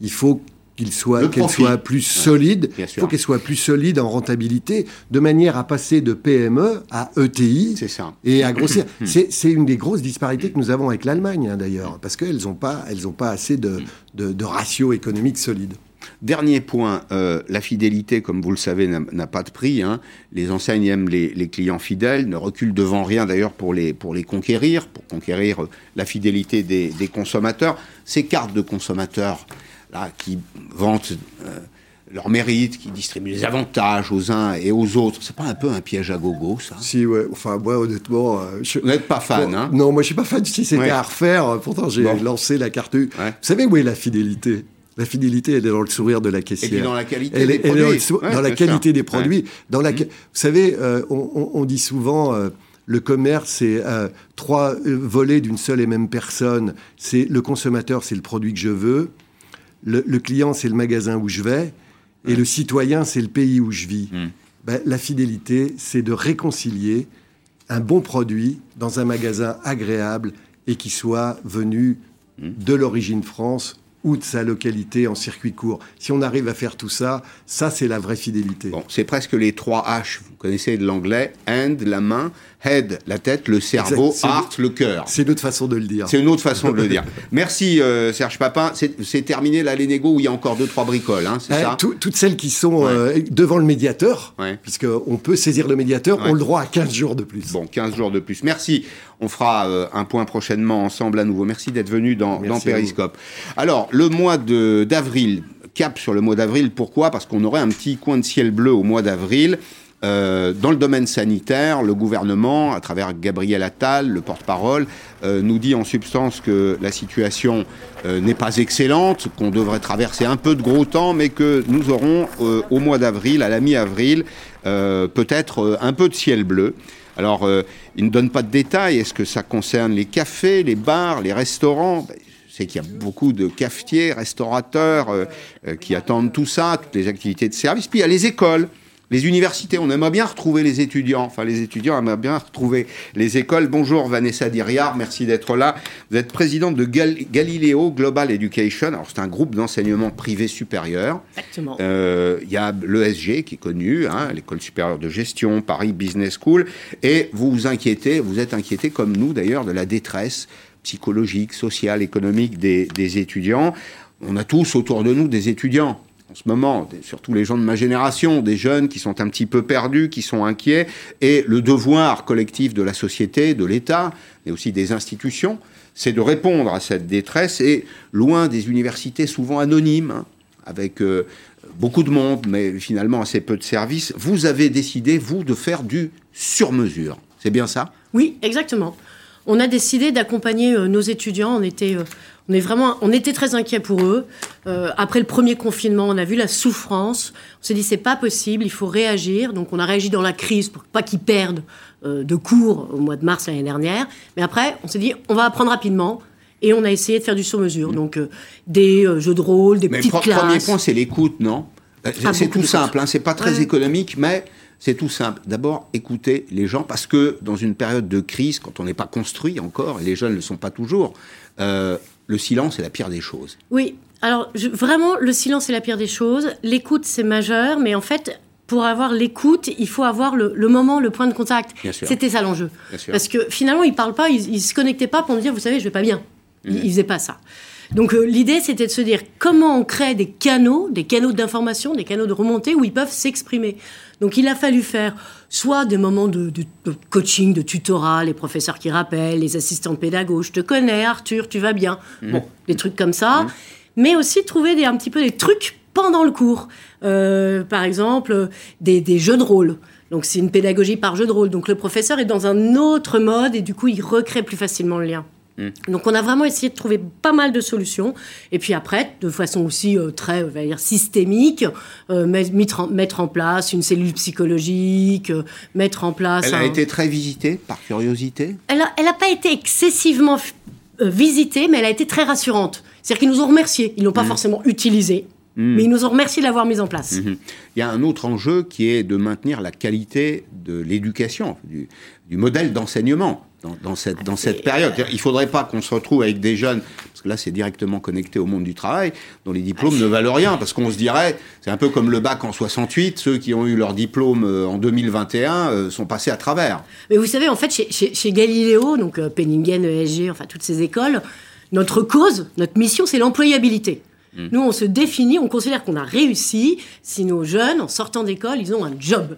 Il faut qu'il soit, qu'elle profit. soit plus solide. Il faut qu'elle soit plus solide en rentabilité, de manière à passer de PME à ETI ça. et à grossir. C'est c'est une des grosses disparités que nous avons avec l'Allemagne, hein, d'ailleurs, parce qu'elles n'ont pas, elles ont pas assez de, de, de ratios économiques solides. Dernier point, euh, la fidélité, comme vous le savez, n'a- pas de prix. hein. Les enseignes aiment les, les clients fidèles, ne reculent devant rien d'ailleurs pour les, pour les conquérir, pour conquérir euh, la fidélité des, des consommateurs. Ces cartes de consommateurs là, qui vantent euh, leur mérite, qui distribuent des avantages aux uns et aux autres, c'est pas un peu un piège à gogo, ça? Si, ouais, enfin, moi, honnêtement. euh, je- Vous n'êtes pas fan, Bon, hein? Non, moi, je suis pas fan. Si c'était Ouais. à refaire, euh, pourtant, j'ai Bon. lancé la carte U. Ouais. Vous savez où est la fidélité? La fidélité, elle est dans le sourire de la Et caissière. puis dans la qualité Elle des est- elle est dans, produits. Ouais, la qualité des Ouais. produits. Dans la, Vous savez, euh, on, dit souvent, euh, le commerce, c'est euh, trois volets d'une seule et même personne. C'est le consommateur, c'est le produit que je veux. Le, le client, c'est le magasin où je vais. Et le citoyen, c'est le pays où je vis. Mm. Ben, la fidélité, c'est de réconcilier un bon produit dans un magasin agréable et qui soit venu de l'origine France ou de sa localité en circuit court. Si on arrive à faire tout ça, ça c'est la vraie fidélité. Bon, c'est presque les trois H. Vous connaissez de l'anglais hand, la main, head, la tête, le cerveau, Exact. Heart, le cœur. C'est notre façon de le dire. C'est une autre façon de le dire. Merci euh, Serge Papin. C'est terminé là les négos où il y a encore deux trois bricoles, hein, c'est ça tout- toutes celles qui sont Ouais. euh, devant le médiateur, Ouais. puisqu'on peut saisir le médiateur, ont le droit à 15 jours de plus. Bon, 15 jours de plus. Merci. On fera euh, un point prochainement ensemble à nouveau. Merci d'être venu dans, dans. Périscope. Alors, le mois d'avril, cap sur le mois d'avril. Pourquoi? Parce qu'on aurait un petit coin de ciel bleu au mois d'avril. Euh, dans le domaine sanitaire, le gouvernement, à travers Gabriel Attal, le porte-parole, euh, nous dit en substance que la situation euh, n'est pas excellente, qu'on devrait traverser un peu de gros temps, mais que nous aurons au mois d'avril, à la mi-avril, peut-être un peu de ciel bleu. Alors, il ne donne pas de détails. Est-ce que ça concerne les cafés, les bars, les restaurants? Ben, Je sais qu'il y a beaucoup de cafetiers, restaurateurs qui attendent tout ça, toutes les activités de service. Puis il y a les écoles. Les universités, on aimerait bien retrouver les étudiants. Enfin, les étudiants aimeraient bien retrouver les écoles. Bonjour Vanessa Diriard, merci d'être là. Vous êtes présidente de Gal- Galileo Global Education. Alors, c'est un groupe d'enseignement privé supérieur. Exactement. Euh, Il y a l'ESG qui est connu, hein, l'école supérieure de gestion, Paris Business School, et vous vous inquiétez, vous êtes inquiété comme nous d'ailleurs de la détresse psychologique, sociale, économique des, des étudiants. On a tous autour de nous des étudiants en ce moment, surtout les gens de ma génération, des jeunes qui sont un petit peu perdus, qui sont inquiets, et le devoir collectif de la société, de l'État, mais aussi des institutions, c'est de répondre à cette détresse, et loin des universités souvent anonymes, hein, avec euh, beaucoup de monde, mais finalement assez peu de services, vous avez décidé, vous, de faire du sur-mesure. C'est bien ça? Oui, exactement. On a décidé d'accompagner nos étudiants. On était on est vraiment, on était très inquiets pour eux. Euh, après le premier confinement, on a vu la souffrance. On s'est dit c'est pas possible, il faut réagir. Donc on a réagi dans la crise pour pas qu'ils perdent euh, de cours au mois de mars l'année dernière. Mais après, on s'est dit on va apprendre rapidement. Et on a essayé de faire du sur-mesure, mmh. donc euh, des jeux de rôle, des petites classes. Le premier point, c'est l'écoute, non? Ah, C'est tout simple, hein, c'est pas très économique, mais c'est tout simple. D'abord, écouter les gens, parce que dans une période de crise, quand on n'est pas construit encore, et les jeunes ne le sont pas toujours, le silence est la pire des choses. Oui, alors vraiment, le silence est la pire des choses. L'écoute, c'est majeur, mais en fait, pour avoir l'écoute, il faut avoir le, moment, le point de contact. C'était ça l'enjeu. Parce que finalement, ils ne parlent pas, ils ne se connectaient pas pour nous dire, vous savez, je vais pas bien. Ils ne faisaient pas ça. Donc euh, l'idée, c'était de se dire comment on crée des canaux, des canaux d'information, des canaux de remontée où ils peuvent s'exprimer. Donc il a fallu faire soit des moments de, coaching, de tutorat, les professeurs qui rappellent, les assistants pédagogues, je te connais, Arthur, tu vas bien. Mmh. Bon, des trucs comme ça. Mmh. Mais aussi trouver des, un petit peu des trucs pendant le cours. Euh, par exemple, des, des jeux de rôle. Donc c'est une pédagogie par jeu de rôle. Donc le professeur est dans un autre mode et du coup il recrée plus facilement le lien. Mm. Donc on a vraiment essayé de trouver pas mal de solutions. Et puis après, de façon aussi euh, très dire, systémique, euh, mettre, en, place une cellule psychologique, euh, mettre en place... Elle a été très visitée par curiosité? Elle n'a pas été excessivement visitée, mais elle a été très rassurante. C'est-à-dire qu'ils nous ont remerciés. Ils l'ont pas mm. forcément utilisée. Mm. Mais ils nous ont remercié de l'avoir mise en place. Mm-hmm. Il y a un autre enjeu qui est de maintenir la qualité de l'éducation, du modèle d'enseignement dans, cette, dans cette période. Il ne faudrait pas qu'on se retrouve avec des jeunes, parce que là c'est directement connecté au monde du travail, dont les diplômes ne valent rien, parce qu'on se dirait, c'est un peu comme le bac en 68, ceux qui ont eu leur diplôme euh, en 2021 euh, sont passés à travers. Mais vous savez, en fait, chez, chez, Galileo, donc euh, Penningen, ESG, enfin toutes ces écoles, notre cause, notre mission, c'est l'employabilité. Hmm. Nous, on se définit, on considère qu'on a réussi si nos jeunes, en sortant d'école, ils ont un job.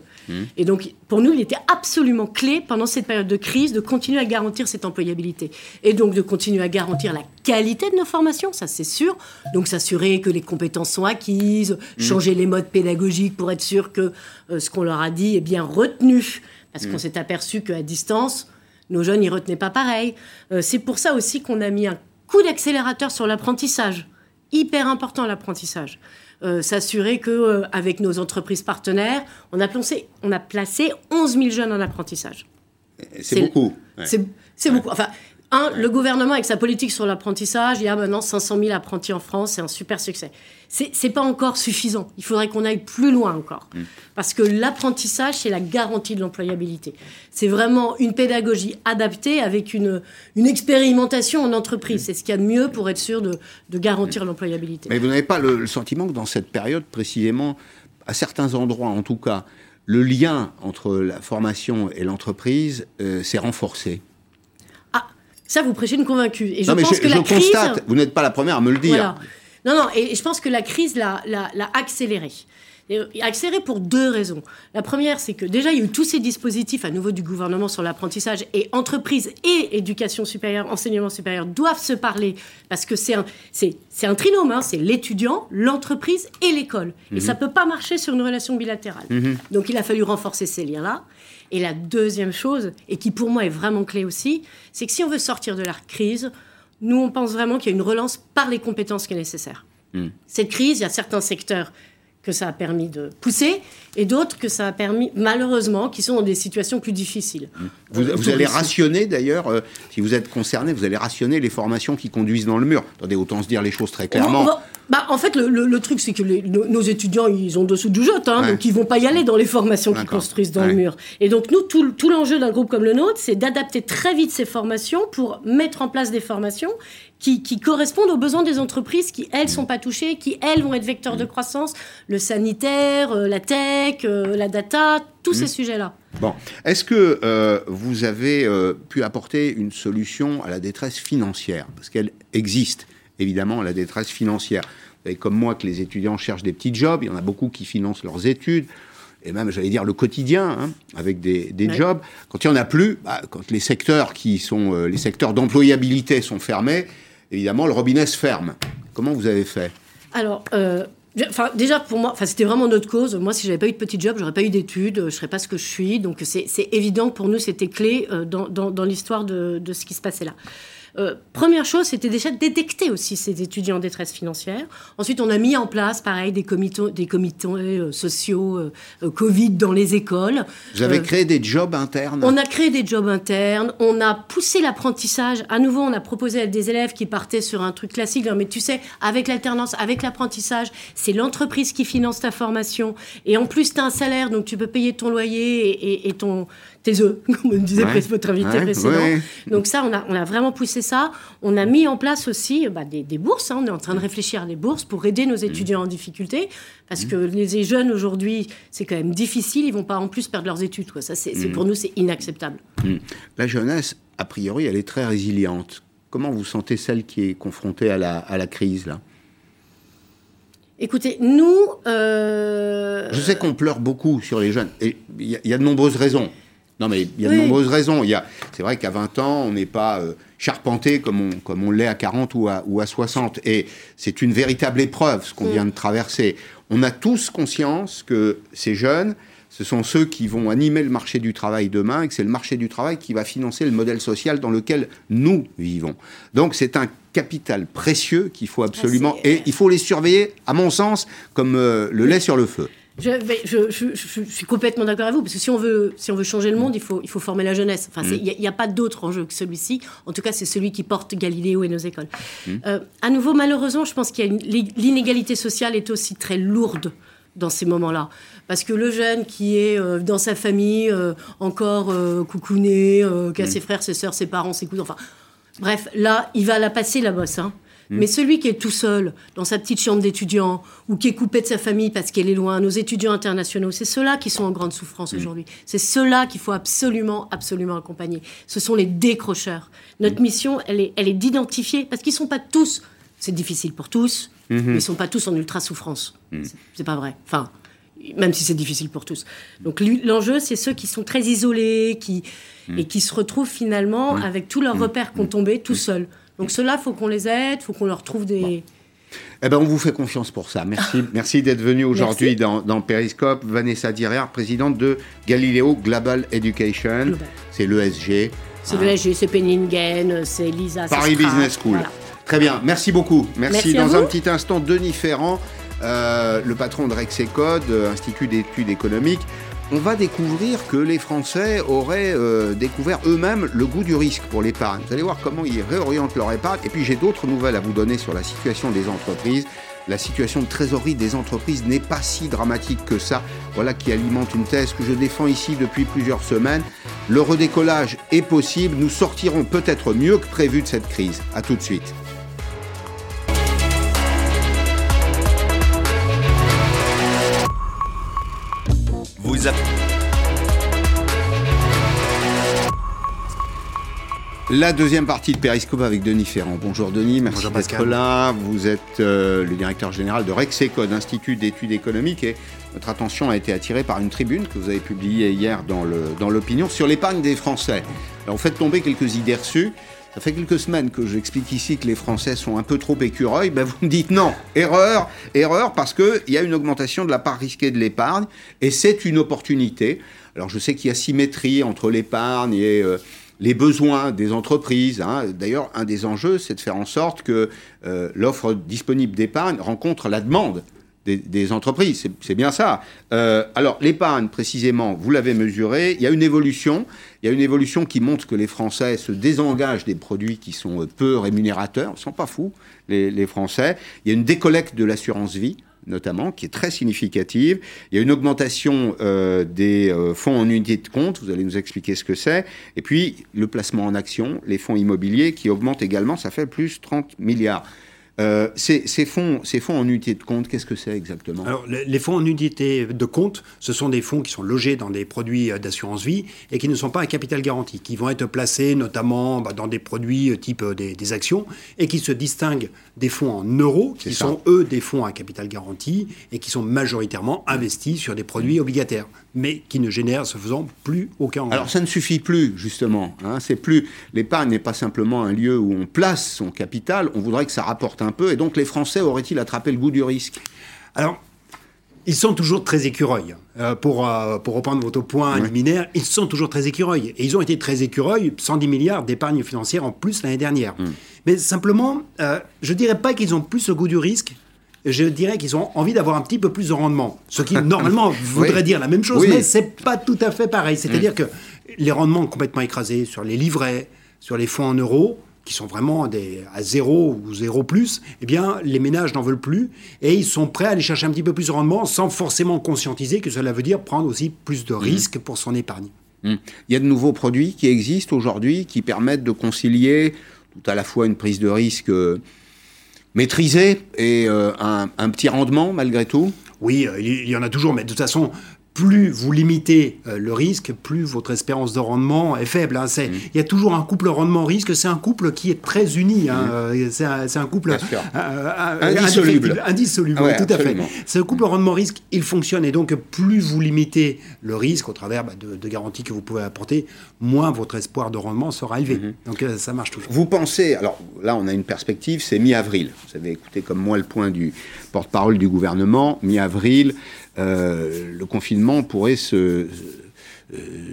Et donc, pour nous, il était absolument clé pendant cette période de crise de continuer à garantir cette employabilité. Et donc, de continuer à garantir la qualité de nos formations, ça c'est sûr. Donc, s'assurer que les compétences sont acquises, mmh. changer les modes pédagogiques pour être sûr que euh, ce qu'on leur a dit est bien retenu. Parce qu'on s'est aperçu qu'à distance, nos jeunes n'y retenaient pas pareil. Euh, c'est pour ça aussi qu'on a mis un coup d'accélérateur sur l'apprentissage. Hyper important l'apprentissage. Euh, s'assurer que euh, avec nos entreprises partenaires, on a, placé, on a placé 11 000 jeunes en apprentissage. C'est beaucoup. C'est beaucoup. Enfin, un, le gouvernement, avec sa politique sur l'apprentissage, il y a maintenant 500 000 apprentis en France, c'est un super succès. C'est n'est pas encore suffisant. Il faudrait qu'on aille plus loin encore. Mm. Parce que l'apprentissage, c'est la garantie de l'employabilité. C'est vraiment une pédagogie adaptée avec une, une expérimentation en entreprise. Mm. C'est ce qu'il y a de mieux pour être sûr de, de garantir mm. l'employabilité. Mais vous n'avez pas le, sentiment que dans cette période, précisément, à certains endroits en tout cas, le lien entre la formation et l'entreprise euh, s'est renforcé? Ça, vous prêchez une convaincue. Et je non, pense que la crise... constate, vous n'êtes pas la première à me le dire. Non, non, et je pense que la crise l'a accéléré. accéléré pour deux raisons. La première, c'est que déjà, il y a eu tous ces dispositifs à nouveau du gouvernement sur l'apprentissage et entreprises et éducation supérieure, enseignement supérieur doivent se parler parce que c'est un, un trinôme, hein, c'est l'étudiant, l'entreprise et l'école. Et mhm. ça ne peut pas marcher sur une relation bilatérale. Mhm. Donc il a fallu renforcer ces liens-là. Et la deuxième chose, et qui pour moi est vraiment clé aussi, c'est que si on veut sortir de la crise, nous, on pense vraiment qu'il y a une relance par les compétences qui est nécessaire. Hmm. Cette crise, il y a certains secteurs que ça a permis de pousser, et d'autres que ça a permis, malheureusement, qui sont dans des situations plus difficiles. Vous, allez rationner, d'ailleurs, euh, si vous êtes concerné, vous allez rationner les formations qui conduisent dans le mur. Attendez, autant se dire les choses très clairement. Bah, en fait, le, truc, c'est que nos, étudiants, ils ont dessous du joute, hein, donc ils vont pas y aller dans les formations qu'ils construisent dans le mur. Et donc, nous, tout, tout l'enjeu d'un groupe comme le nôtre, c'est d'adapter très vite ces formations pour mettre en place des formations qui, correspondent aux besoins des entreprises qui, elles, sont pas touchées, qui, elles, vont être vecteurs de croissance, le sanitaire, euh, la tech, euh, la data, tous ces mmh. sujets-là. Bon, est-ce que euh, vous avez pu apporter une solution à la détresse financière? Parce qu'elle existe évidemment la détresse financière. Vous savez comme moi que les étudiants cherchent des petits jobs, il y en a beaucoup qui financent leurs études, et même, j'allais dire, le quotidien, hein, avec des, jobs. Quand il n'y en a plus, bah, quand les secteurs qui sont euh, les secteurs d'employabilité sont fermés, évidemment, le robinet se ferme. Comment vous avez fait Alors, euh, déjà, pour moi, enfin, c'était vraiment notre cause. Moi, si j'avais pas eu de petit job, j'aurais pas eu d'études, je serais pas ce que je suis. Donc, c'est évident que pour nous, c'était clé dans, dans, dans l'histoire de, de, ce qui se passait là. Euh, première chose, c'était déjà de détecter aussi ces étudiants en détresse financière. Ensuite, on a mis en place, pareil, des comités, des comités euh, sociaux euh, Covid dans les écoles. Vous avez créé des jobs internes On a créé des jobs internes. On a poussé l'apprentissage. À nouveau, on a proposé à des élèves qui partaient sur un truc classique. mais tu sais, avec l'alternance, avec l'apprentissage, c'est l'entreprise qui finance ta formation. Et en plus, tu as un salaire, donc tu peux payer ton loyer et ton tes œufs, comme me disait votre invité précédent. Donc ça, on a, on a vraiment poussé ça. On a mis en place aussi bah, des, bourses. Hein. On est en train de réfléchir à des bourses pour aider nos étudiants en difficulté. Parce que les jeunes aujourd'hui, c'est quand même difficile. Ils vont pas en plus perdre leurs études. Quoi. Ça, c'est, pour nous, c'est inacceptable. La jeunesse, a priori, elle est très résiliente. Comment vous sentez celle qui est confrontée à la, à la crise là? Écoutez, nous. Euh, Je sais qu'on pleure beaucoup sur les jeunes. Et il y, a de nombreuses raisons. Non, mais il y a de nombreuses raisons. Il y a, c'est vrai qu'à 20 ans, on n'est pas euh, charpenté comme on, comme on l'est à 40 ou à, ou à 60. Et c'est une véritable épreuve, ce qu'on mm. vient de traverser. On a tous conscience que ces jeunes, ce sont ceux qui vont animer le marché du travail demain et que c'est le marché du travail qui va financer le modèle social dans lequel nous vivons. Donc c'est un capital précieux qu'il faut absolument... Ah, et il faut les surveiller, à mon sens, comme euh, le lait sur le feu. Je, je, je, suis complètement d'accord avec vous, parce que si on veut, si on veut changer le monde, il faut, il faut former la jeunesse. Enfin, il n'y a, pas d'autre enjeu que celui-ci. En tout cas, c'est celui qui porte Galiléo et nos écoles. Mmh. Euh, à nouveau, malheureusement, je pense qu'il l'inégalité sociale est aussi très lourde dans ces moments-là. Parce que le jeune qui est euh, dans sa famille, euh, encore coucouné, qui a mmh. ses frères, ses sœurs, ses parents, ses cousins, enfin, bref, là, il va la passer la bosse. Hein. Mm. Mais celui qui est tout seul dans sa petite chambre d'étudiant ou qui est coupé de sa famille parce qu'elle est loin, nos étudiants internationaux, c'est ceux-là qui sont en grande souffrance mm. aujourd'hui. C'est ceux-là qu'il faut absolument, absolument accompagner. Ce sont les décrocheurs. Notre mm. mission, elle est, elle est d'identifier, parce qu'ils ne sont pas tous, c'est difficile pour tous, mm-hmm. mais ils ne sont pas tous en ultra souffrance. C'est pas vrai. Enfin, même si c'est difficile pour tous. Donc l'enjeu, c'est ceux qui sont très isolés, qui, et qui se retrouvent finalement avec tous leurs repères qui ont tombé tout seuls. Donc ceux-là, faut qu'on les aide, faut qu'on leur trouve des... Eh ben, on vous fait confiance pour ça. Merci, merci d'être venu aujourd'hui dans, dans, Periscope. Vanessa Direr, présidente de Galileo Global Education. C'est l'ESG. C'est l'ESG, c'est Penningen, c'est Lisa. Paris Business School. Très bien, merci beaucoup. Merci. dans un petit instant, Denis Ferrand, euh, le patron de Rexecode, Institut d'études économiques on va découvrir que les Français auraient euh, découvert eux-mêmes le goût du risque pour l'épargne. Vous allez voir comment ils réorientent leur épargne. Et puis j'ai d'autres nouvelles à vous donner sur la situation des entreprises. La situation de trésorerie des entreprises n'est pas si dramatique que ça. Voilà qui alimente une thèse que je défends ici depuis plusieurs semaines. Le redécollage est possible. Nous sortirons peut-être mieux que prévu de cette crise. A tout de suite. La deuxième partie de Périscope avec Denis Ferrand. Bonjour Denis, merci d'être là. Vous êtes euh, le directeur général de Rexecode, Institut d'études économiques, et notre attention a été attirée par une tribune que vous avez publiée hier dans l'opinion sur l'épargne des Français. Alors, vous faites tomber quelques idées reçues. Ça fait quelques semaines que j'explique ici que les Français sont un peu trop écureuils. Ben vous me dites non, erreur, erreur, parce qu'il y a une augmentation de la part risquée de l'épargne et c'est une opportunité. Alors je sais qu'il y a symétrie entre l'épargne et euh, les besoins des entreprises. Hein. D'ailleurs, un des enjeux, c'est de faire en sorte que euh, l'offre disponible d'épargne rencontre la demande des, entreprises. C'est bien ça. Euh, alors, l'épargne, précisément, vous l'avez mesuré, il y a une évolution. Il y a une évolution qui montre que les Français se désengagent des produits qui sont euh, peu rémunérateurs. Ils ne sont pas fous, les, Français. Il y a une décollecte de l'assurance vie notamment, qui est très significative. Il y a une augmentation euh, des fonds en unité de compte, vous allez nous expliquer ce que c'est. Et puis, le placement en action, les fonds immobiliers qui augmentent également, ça fait plus 30 milliards. Euh, ces, fonds, ces fonds en unité de compte, qu'est-ce que c'est exactement? Alors, les fonds en unité de compte, ce sont des fonds qui sont logés dans des produits euh, d'assurance vie et qui ne sont pas à capital garanti, qui vont être placés notamment bah, dans des produits euh, type des, actions et qui se distinguent des fonds en euros, qui sont eux des fonds à capital garanti et qui sont majoritairement investis sur des produits obligataires mais qui ne génère ce faisant plus aucun Alors ça ne suffit plus, justement. Hein. c'est plus L'épargne n'est pas simplement un lieu où on place son capital, on voudrait que ça rapporte un peu, et donc les Français auraient-ils attrapé le goût du risque? Alors, ils sont toujours très écureuils. Euh, pour, euh, pour reprendre votre point liminaire, ils sont toujours très écureuils. Et ils ont été très écureuils, 110 milliards d'épargne financière en plus l'année dernière. Hmm. Mais simplement, euh, je ne dirais pas qu'ils ont plus le goût du risque, je dirais qu'ils ont envie d'avoir un petit peu plus de rendement. Ce qui, normalement, voudrait dire la même chose, mais ce n'est pas tout à fait pareil. C'est-à-dire hmm. que les rendements complètement écrasés sur les livrets, sur les fonds en euros, qui sont vraiment des, à zéro ou zéro plus, eh bien, les ménages n'en veulent plus et ils sont prêts à aller chercher un petit peu plus de rendement sans forcément conscientiser que cela veut dire prendre aussi plus de mmh. risques pour son épargne. Mmh. Il y a de nouveaux produits qui existent aujourd'hui qui permettent de concilier tout à la fois une prise de risque euh, maîtrisée et euh, un, un, petit rendement malgré tout? Oui, euh, il y en a toujours, mais de toute façon, plus vous limitez euh, le risque, plus votre espérance de rendement est faible. Hein. Mmh. Il y a toujours un couple rendement-risque, c'est un couple qui est très uni. Hein. Mmh. Euh, c'est un, couple euh, indissoluble. Indissoluble, ah tout à fait. Ce couple rendement-risque, il fonctionne. Et donc, plus vous limitez le risque au travers bah, de, garanties que vous pouvez apporter, moins votre espoir de rendement sera élevé. Mmh. Donc, ça marche toujours. Vous pensez, alors là, on a une perspective, c'est mi-avril. Vous avez écouté comme moi le point du porte-parole du gouvernement. Mi-avril, euh, le confinement pourrait euh,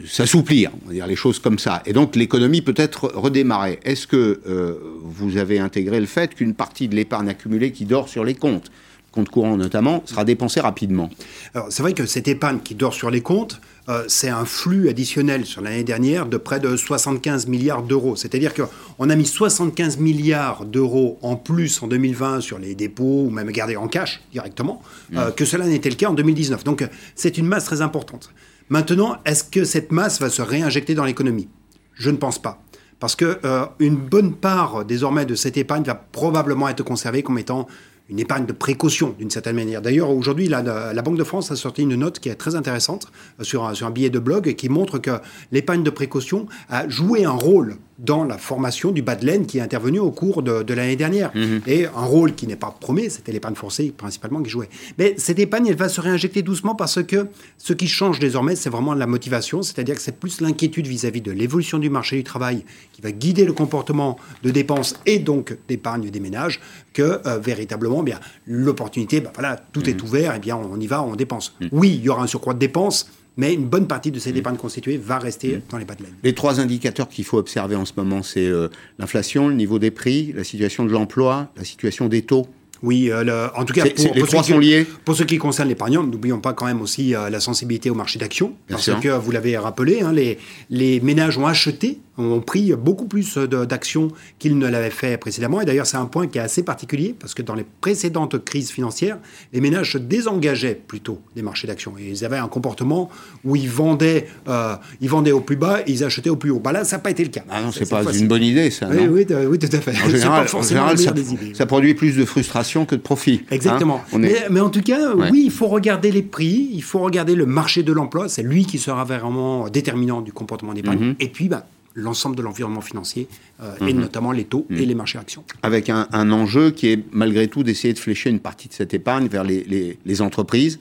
s'assouplir, on va dire les choses comme ça. Et donc l'économie peut être redémarrer. Est-ce que euh, vous avez intégré le fait qu'une partie de l'épargne accumulée qui dort sur les comptes, compte courant notamment, sera dépensée rapidement? Alors c'est vrai que cette épargne qui dort sur les comptes, euh, c'est un flux additionnel sur l'année dernière de près de 75 milliards d'euros. C'est-à-dire qu'on a mis 75 milliards d'euros en plus en 2020 sur les dépôts ou même gardés en cash directement, euh, mmh. que cela n'était le cas en 2019. Donc c'est une masse très importante. Maintenant, est-ce que cette masse va se réinjecter dans l'économie? Je ne pense pas. Parce qu'une euh, bonne part désormais de cette épargne va probablement être conservée comme étant une épargne de précaution d'une certaine manière. D'ailleurs, aujourd'hui, la, Banque de France a sorti une note qui est très intéressante euh, sur un, sur un billet de blog qui montre que l'épargne de précaution a joué un rôle dans la formation du bas de laine qui est intervenu au cours de, l'année dernière. Mhm. Et un rôle qui n'est pas promis, c'était l'épargne forcée principalement qui jouait. Mais cette épargne, elle va se réinjecter doucement parce que ce qui change désormais, c'est vraiment la motivation, c'est-à-dire que c'est plus l'inquiétude vis-à-vis de l'évolution du marché du travail qui va guider le comportement de dépenses et donc d'épargne des ménages que euh, véritablement eh bien l'opportunité, ben voilà, tout est mhm. ouvert, et eh bien on y va, on dépense. Mhm. Oui, il y aura un surcroît de dépenses, mais une bonne partie de ces dépenses constituées va rester dans les bas de laine. Les trois indicateurs qu'il faut observer en ce moment, c'est euh, l'inflation, le niveau des prix, la situation de l'emploi, la situation des taux. Oui, euh, en tout cas, pour, les trois sont liés. Pour ce qui concerne l'épargnant, n'oublions pas quand même aussi euh, la sensibilité au marché d'action, parce que vous l'avez rappelé, hein, les, les ménages ont acheté ont pris beaucoup plus d'actions qu'ils ne l'avaient fait précédemment. Et d'ailleurs, c'est un point qui est assez particulier parce que dans les précédentes crises financières, les ménages se désengageaient plutôt des marchés d'actions. Et ils avaient un comportement où ils vendaient, euh, ils vendaient au plus bas et ils achetaient au plus haut. Bah là, ça n'a pas été le cas. Ah non, c'est pas une bonne idée, ça. Oui, oui, oui, tout à fait. En général, ça, produit plus de frustration que de profit. Hein. Exactement. mais, mais, en tout cas, oui, il faut regarder les prix, il faut regarder le marché de l'emploi. C'est lui qui sera vraiment déterminant du comportement des Mm Et puis, bah, l'ensemble de l'environnement financier, euh, et mhm. notamment les taux et mhm. les marchés actions. Avec un, enjeu qui est malgré tout d'essayer de flécher une partie de cette épargne vers les, les, entreprises.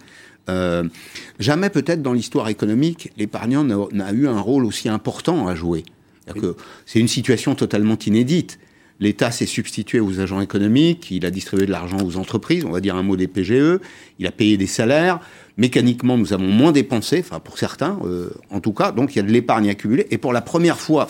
Euh, jamais peut-être dans l'histoire économique, l'épargnant n'a eu un rôle aussi important à jouer. C'est une situation totalement inédite. L'État s'est substitué aux agents économiques, il a distribué de l'argent aux entreprises, on va dire un mot des PGE, il a payé des salaires, mécaniquement, nous avons moins dépensé, enfin pour certains, euh, en tout cas. Donc il y a de l'épargne accumulée. Et pour la première fois,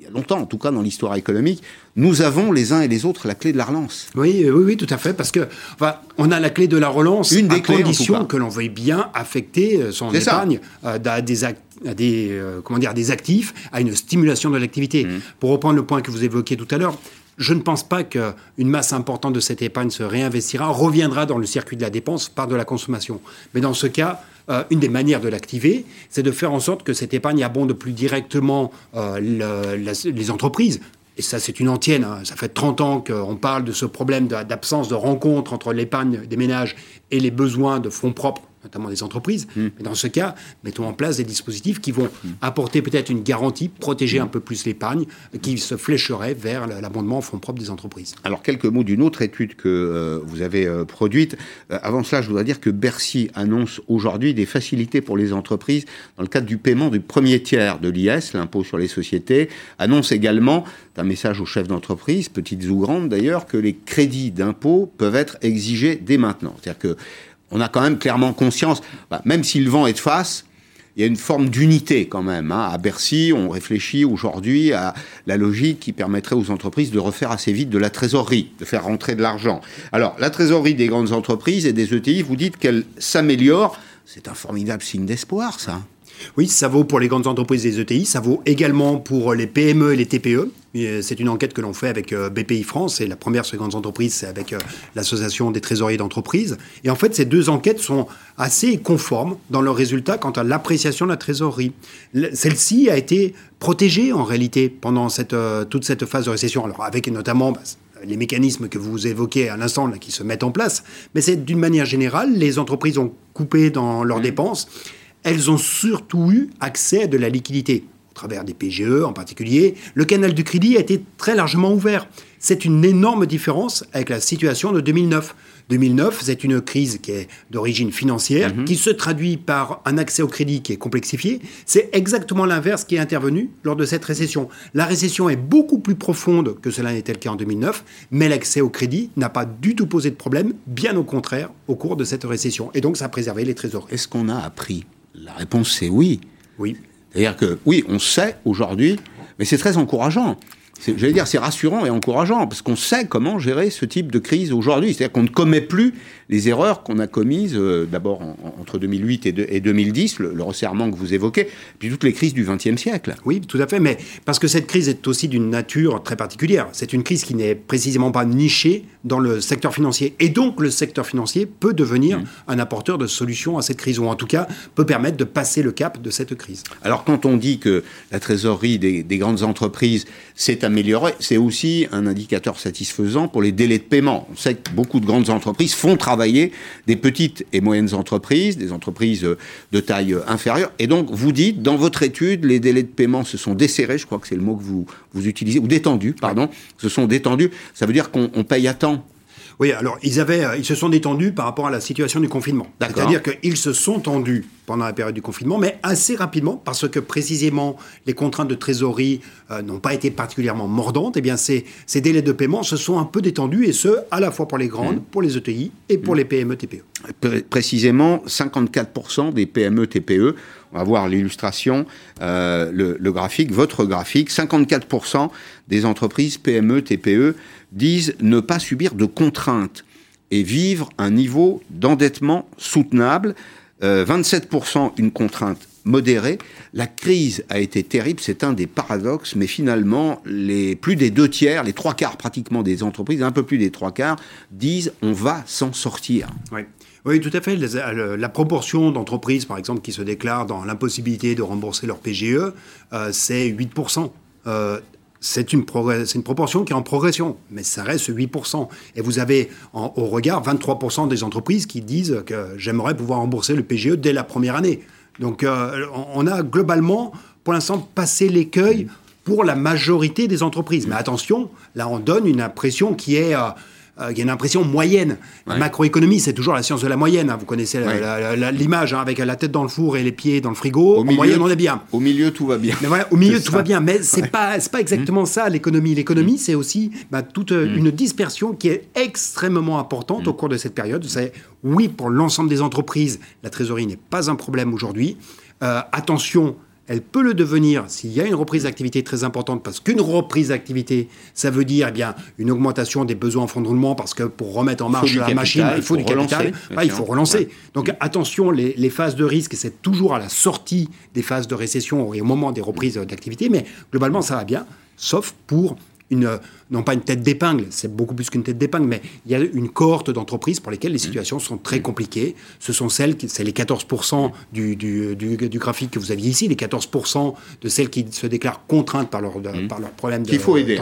il y a longtemps, en tout cas dans l'histoire économique, nous avons les uns et les autres la clé de la relance. Oui, oui, oui, tout à fait, parce que enfin, on a la clé de la relance Une des à condition que l'on veuille bien affecter euh, son épargne euh, à des, à des, comment dire, des actifs, à une stimulation de l'activité. Mmh. Pour reprendre le point que vous évoquiez tout à l'heure, je ne pense pas qu'une masse importante de cette épargne se réinvestira, reviendra dans le circuit de la dépense par de la consommation. Mais dans ce cas, euh, une des manières de l'activer, c'est de faire en sorte que cette épargne abonde plus directement euh, les entreprises. Et ça, c'est une antienne. Hein. Ça fait 30 ans qu'on parle de ce problème d'absence de rencontre entre l'épargne des ménages et les besoins de fonds propres notamment des entreprises. Hmm. Mais dans ce cas, mettons en place des dispositifs qui vont hmm. apporter peut-être une garantie, protéger un hmm. peu plus l'épargne, qui se flécherait vers l'abondement en fonds propres des entreprises. Alors, quelques mots d'une autre étude que euh, vous avez euh, produite. Euh, avant cela, je voudrais dire que Bercy annonce aujourd'hui des facilités pour les entreprises dans le cadre du paiement du premier tiers de l'IS, l'impôt sur les sociétés. Annonce également, un message aux chefs d'entreprise, petites ou grandes d'ailleurs, que les crédits d'impôt peuvent être exigés dès maintenant. C'est-à-dire que on a quand même clairement conscience, bah, même si le vent est de face, il y a une forme d'unité quand même. Hein. À Bercy, on réfléchit aujourd'hui à la logique qui permettrait aux entreprises de refaire assez vite de la trésorerie, de faire rentrer de l'argent. Alors, la trésorerie des grandes entreprises et des ETI, vous dites qu'elle s'améliore. C'est un formidable signe d'espoir, ça. Oui, ça vaut pour les grandes entreprises et les ETI, ça vaut également pour les PME et les TPE. Euh, c'est une enquête que l'on fait avec euh, BPI France et la première sur les grandes entreprises, c'est avec euh, l'Association des trésoriers d'entreprise. Et en fait, ces deux enquêtes sont assez conformes dans leurs résultats quant à l'appréciation de la trésorerie. Celle-ci a été protégée en réalité pendant cette, toute cette phase de récession, alors avec notamment bah, les mécanismes que vous évoquez à l'instant qui se mettent en place, mais c'est d'une manière générale, les entreprises ont coupé dans leurs mmh. dépenses elles ont surtout eu accès à de la liquidité, au travers des PGE en particulier. Le canal du crédit a été très largement ouvert. C'est une énorme différence avec la situation de 2009. 2009, c'est une crise qui est d'origine financière, mhm. qui se traduit par un accès au crédit qui est complexifié. C'est exactement l'inverse qui est intervenu lors de cette récession. La récession est beaucoup plus profonde que cela n'était le cas en 2009, mais l'accès au crédit n'a pas du tout posé de problème, bien au contraire, au cours de cette récession. Et donc, ça a préservé les trésors. Est-ce qu'on a appris la réponse, c'est oui. Oui. C'est-à-dire que, oui, on sait aujourd'hui, mais c'est très encourageant j'allais dire, c'est rassurant et encourageant, parce qu'on sait comment gérer ce type de crise aujourd'hui. C'est-à-dire qu'on ne commet plus les erreurs qu'on a commises euh, d'abord entre 2008 et, 2010, le, resserrement que vous évoquez, puis toutes les crises du XXe siècle. Oui, tout à fait, mais parce que cette crise est aussi d'une nature très particulière. C'est une crise qui n'est précisément pas nichée dans le secteur financier. Et donc, le secteur financier peut devenir mmh. un apporteur de solutions à cette crise, ou en tout cas peut permettre de passer le cap de cette crise. Alors, quand on dit que la trésorerie des, des grandes entreprises s'est améliorée, c'est aussi un indicateur satisfaisant pour les délais de paiement. On sait que beaucoup de grandes entreprises font travailler des petites et moyennes entreprises, des entreprises de taille inférieure. Et donc, vous dites, dans votre étude, les délais de paiement se sont desserrés, je crois que c'est le mot que vous, vous utilisez, ou détendus, pardon, se sont détendus. Ça veut dire qu'on paye à temps oui, alors ils, avaient, euh, ils se sont détendus par rapport à la situation du confinement. C'est-à-dire qu'ils se sont tendus pendant la période du confinement, mais assez rapidement, parce que précisément les contraintes de trésorerie euh, n'ont pas été particulièrement mordantes, et eh bien ces, ces, délais de paiement se sont un peu détendus, et ce, à la fois pour les grandes, mmh. pour les ETI et pour mmh. les PME-TPE. précisément, 54% des PME-TPE, on va voir l'illustration, euh, le, le, graphique, votre graphique, 54% des entreprises PME-TPE disent ne pas subir de contraintes et vivre un niveau d'endettement soutenable. 27% euh, une contrainte modérée. La crise a été terrible, c'est un des paradoxes, mais finalement, les, plus des deux tiers, les trois quarts pratiquement des entreprises, un peu plus des trois quarts, disent on va s'en sortir. Oui. Oui, tout à fait. La, proportion d'entreprises, par exemple, qui se déclarent dans l'impossibilité de rembourser leur PGE, euh, c'est 8% c'est une, une, proportion qui est en progression, mais ça reste 8%. Et vous avez au regard 23% des entreprises qui disent que j'aimerais pouvoir rembourser le PGE dès la première année. Donc euh, on a globalement, pour l'instant, passé l'écueil pour la majorité des entreprises. Mais attention, là on donne une impression qui est... Euh, euh, il y a une impression moyenne. La macroéconomie, c'est toujours la science de la moyenne. Hein. Vous connaissez l'image hein, avec la tête dans le four et les pieds dans le frigo. Au moyenne, on est bien. Au milieu, tout va bien. Mais voilà, au milieu, tout va bien. Mais c'est pas, pas exactement mmh. ça l'économie. L'économie, mmh. c'est aussi bah, toute euh, mmh. une dispersion qui est extrêmement importante au cours de cette période. C'est oui pour l'ensemble des entreprises, la trésorerie n'est pas un problème aujourd'hui. Euh, attention elle peut le devenir. S'il y a une reprise d'activité très importante, parce qu'une reprise d'activité, ça veut dire eh bien une augmentation des besoins en fonds de roulement, parce que pour remettre en marche la machine, il faut du capital, il faut relancer. Donc attention, les, les, phases de risque, c'est toujours à la sortie des phases de récession et au moment des reprises d'activité, mais globalement, ça va bien, sauf pour une, non pas une tête d'épingle, c'est beaucoup plus qu'une tête d'épingle, mais il y a une cohorte d'entreprises pour lesquelles les mmh. situations sont très mmh. compliquées. Ce sont celles, c'est les 14% du, du, du, graphique que vous aviez ici, les 14% de celles qui se déclarent contraintes par leur, mmh. par leur problème Qu'il faut aider.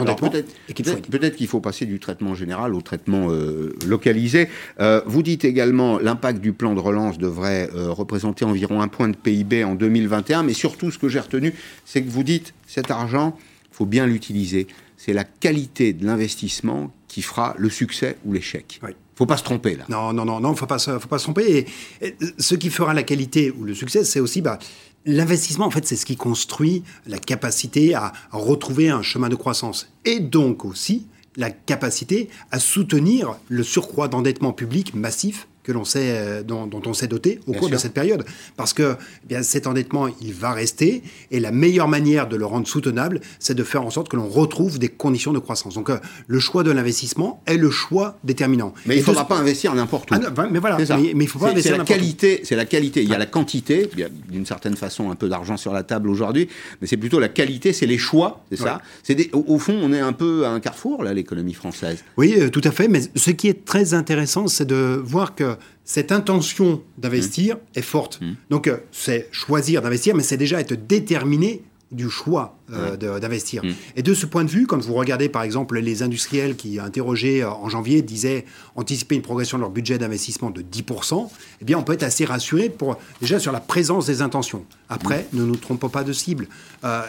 Peut-être qu'il faut, passer du traitement général au traitement euh, localisé. Euh, vous dites également l'impact du plan de relance devrait euh, représenter environ un point de PIB en 2021, mais surtout ce que j'ai retenu, c'est que vous dites cet argent, il faut bien l'utiliser c'est la qualité de l'investissement qui fera le succès ou l'échec. Il ne faut pas se tromper là. Non, non, non, non, faut pas, faut pas se tromper. Et, ce qui fera la qualité ou le succès, c'est aussi bah, l'investissement. En fait, c'est ce qui construit la capacité à retrouver un chemin de croissance et donc aussi la capacité à soutenir le surcroît d'endettement public massif que l'on sait, euh, dont, on s'est doté au cours de cette période. Parce que eh bien, cet endettement, il va rester. Et la meilleure manière de le rendre soutenable, c'est de faire en sorte que l'on retrouve des conditions de croissance. Donc, euh, le choix de l'investissement est le choix déterminant. Mais il ne faudra pas investir n'importe où. Ah mais voilà, mais, il faut pas investir n'importe qualité, C'est la qualité. Il y a la quantité. Il y a d'une certaine façon un peu d'argent sur la table aujourd'hui. Mais c'est plutôt la qualité, c'est les choix. C'est ça. C'est au, au, fond, on est un peu à un carrefour, là, l'économie française. Oui, euh, tout à fait. Mais ce qui est très intéressant, c'est de voir que cette intention d'investir mmh. est forte. Mmh. Donc, euh, c'est choisir d'investir, mais c'est déjà être déterminé du choix euh, d'investir. Mmh. Et de ce point de vue, quand vous regardez par exemple les industriels qui interrogés euh, en janvier disaient anticiper une progression de leur budget d'investissement de 10%, eh bien on peut être assez rassuré pour, déjà sur la présence des intentions. Après, ne nous trompons pas de cible.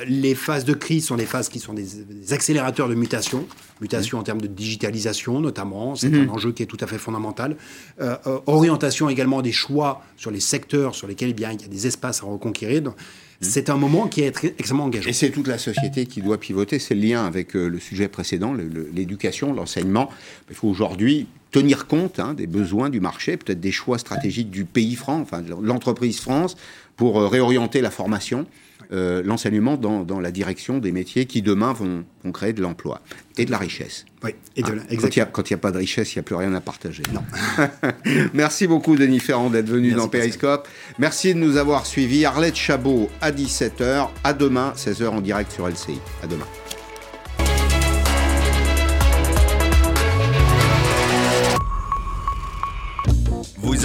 les phases de crise sont des phases qui sont des, des accélérateurs de mutation mutation en termes de digitalisation notamment, c'est mhm. un enjeu qui est tout à fait fondamental. Euh, euh, orientation également des choix sur les secteurs sur lesquels eh bien, il y a des espaces à reconquérir. C'est un moment qui est extrêmement engageant. Et c'est toute la société qui doit pivoter. C'est le lien avec euh, le sujet précédent, l'éducation, l'enseignement. Il faut aujourd'hui tenir compte hein, des besoins du marché, peut-être des choix stratégiques du pays franc, enfin de l'entreprise France, pour réorienter la formation. Euh, l'enseignement dans, la direction des métiers qui demain vont, créer de l'emploi et de la richesse. Oui, et de ah, Quand il n'y a, pas de richesse, il n'y a plus rien à partager. Non. Merci beaucoup, Denis Ferrand, d'être venu dans Periscope. Merci de nous avoir suivis. Arlette Chabot à 17h. À demain, 16h en direct sur LCI. À demain.